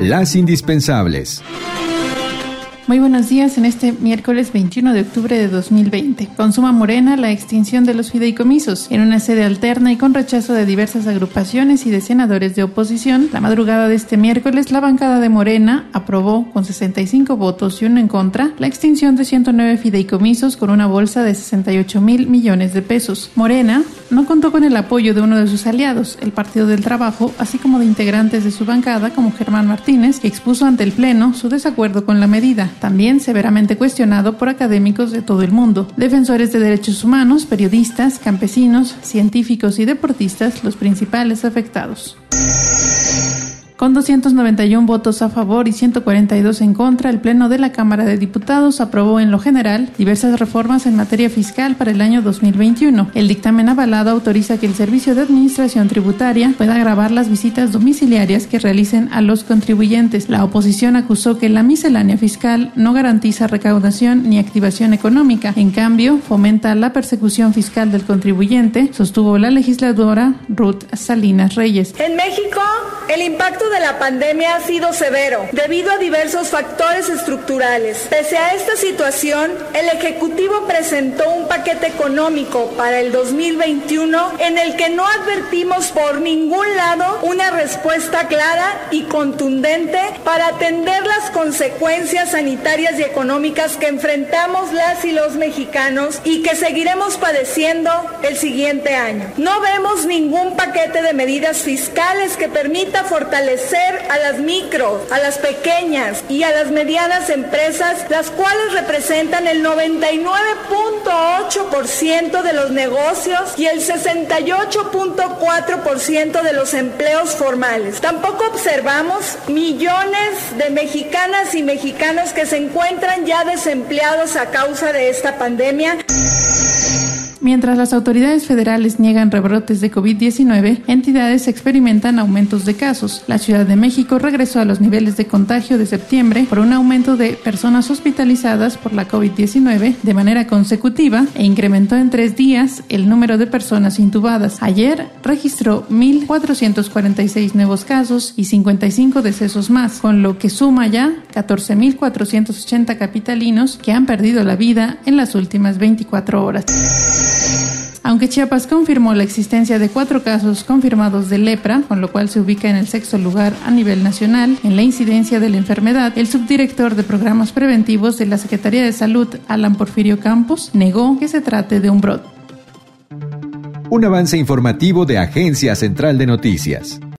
Las indispensables. Muy buenos días en este miércoles 21 de octubre de 2020. Consuma Morena la extinción de los fideicomisos. En una sede alterna y con rechazo de diversas agrupaciones y de senadores de oposición, la madrugada de este miércoles la bancada de Morena aprobó con 65 votos y uno en contra la extinción de 109 fideicomisos con una bolsa de 68 mil millones de pesos. Morena no contó con el apoyo de uno de sus aliados, el Partido del Trabajo, así como de integrantes de su bancada como Germán Martínez, que expuso ante el Pleno su desacuerdo con la medida también severamente cuestionado por académicos de todo el mundo, defensores de derechos humanos, periodistas, campesinos, científicos y deportistas, los principales afectados. Con 291 votos a favor y 142 en contra, el Pleno de la Cámara de Diputados aprobó en lo general diversas reformas en materia fiscal para el año 2021. El dictamen avalado autoriza que el Servicio de Administración Tributaria pueda grabar las visitas domiciliarias que realicen a los contribuyentes. La oposición acusó que la miscelánea fiscal no garantiza recaudación ni activación económica. En cambio, fomenta la persecución fiscal del contribuyente, sostuvo la legisladora Ruth Salinas Reyes. En México, el impacto de la pandemia ha sido severo debido a diversos factores estructurales. Pese a esta situación, el Ejecutivo presentó un paquete económico para el 2021 en el que no advertimos por ningún lado una respuesta clara y contundente para atender las consecuencias sanitarias y económicas que enfrentamos las y los mexicanos y que seguiremos padeciendo el siguiente año. No vemos ningún paquete de medidas fiscales que permita fortalecer a las micro, a las pequeñas y a las medianas empresas, las cuales representan el 99.8% de los negocios y el 68.4% de los empleos formales. Tampoco observamos millones de mexicanas y mexicanos que se encuentran ya desempleados a causa de esta pandemia. Mientras las autoridades federales niegan rebrotes de COVID-19, entidades experimentan aumentos de casos. La Ciudad de México regresó a los niveles de contagio de septiembre por un aumento de personas hospitalizadas por la COVID-19 de manera consecutiva e incrementó en tres días el número de personas intubadas. Ayer registró 1.446 nuevos casos y 55 decesos más, con lo que suma ya 14.480 capitalinos que han perdido la vida en las últimas 24 horas. Aunque Chiapas confirmó la existencia de cuatro casos confirmados de lepra, con lo cual se ubica en el sexto lugar a nivel nacional en la incidencia de la enfermedad, el subdirector de programas preventivos de la Secretaría de Salud, Alan Porfirio Campos, negó que se trate de un brote. Un avance informativo de Agencia Central de Noticias.